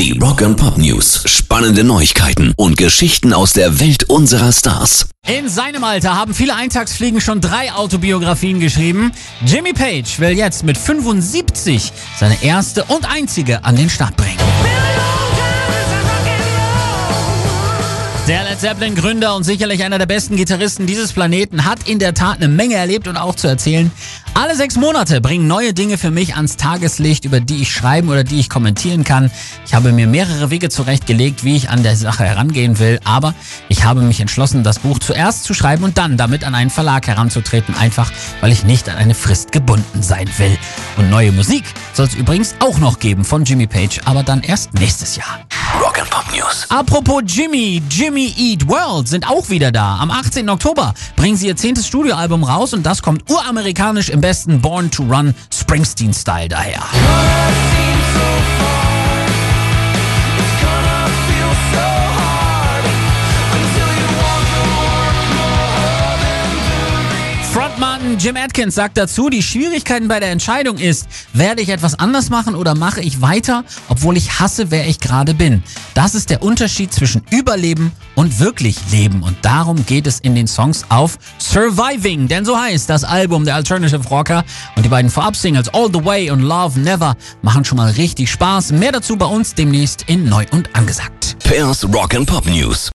Die Rock and Pop News. Spannende Neuigkeiten und Geschichten aus der Welt unserer Stars. In seinem Alter haben viele Eintagsfliegen schon drei Autobiografien geschrieben. Jimmy Page will jetzt mit 75 seine erste und einzige an den Start bringen. Der Led Zeppelin-Gründer und sicherlich einer der besten Gitarristen dieses Planeten hat in der Tat eine Menge erlebt und auch zu erzählen. Alle sechs Monate bringen neue Dinge für mich ans Tageslicht, über die ich schreiben oder die ich kommentieren kann. Ich habe mir mehrere Wege zurechtgelegt, wie ich an der Sache herangehen will, aber ich habe mich entschlossen, das Buch zuerst zu schreiben und dann damit an einen Verlag heranzutreten, einfach weil ich nicht an eine Frist gebunden sein will. Und neue Musik soll es übrigens auch noch geben von Jimmy Page, aber dann erst nächstes Jahr. Rock and Pop News. Apropos Jimmy, Jimmy Eat World sind auch wieder da. Am 18. Oktober bringen sie ihr zehntes Studioalbum raus und das kommt uramerikanisch im besten Born to Run Springsteen-Style daher. Frontmann Jim Atkins sagt dazu, die Schwierigkeiten bei der Entscheidung ist, werde ich etwas anders machen oder mache ich weiter, obwohl ich hasse, wer ich gerade bin. Das ist der Unterschied zwischen Überleben und wirklich Leben und darum geht es in den Songs auf Surviving, denn so heißt das Album der Alternative Rocker und die beiden Vorab-Singles All the Way und Love Never machen schon mal richtig Spaß. Mehr dazu bei uns demnächst in Neu und Angesagt. Pairs Rock and Pop News.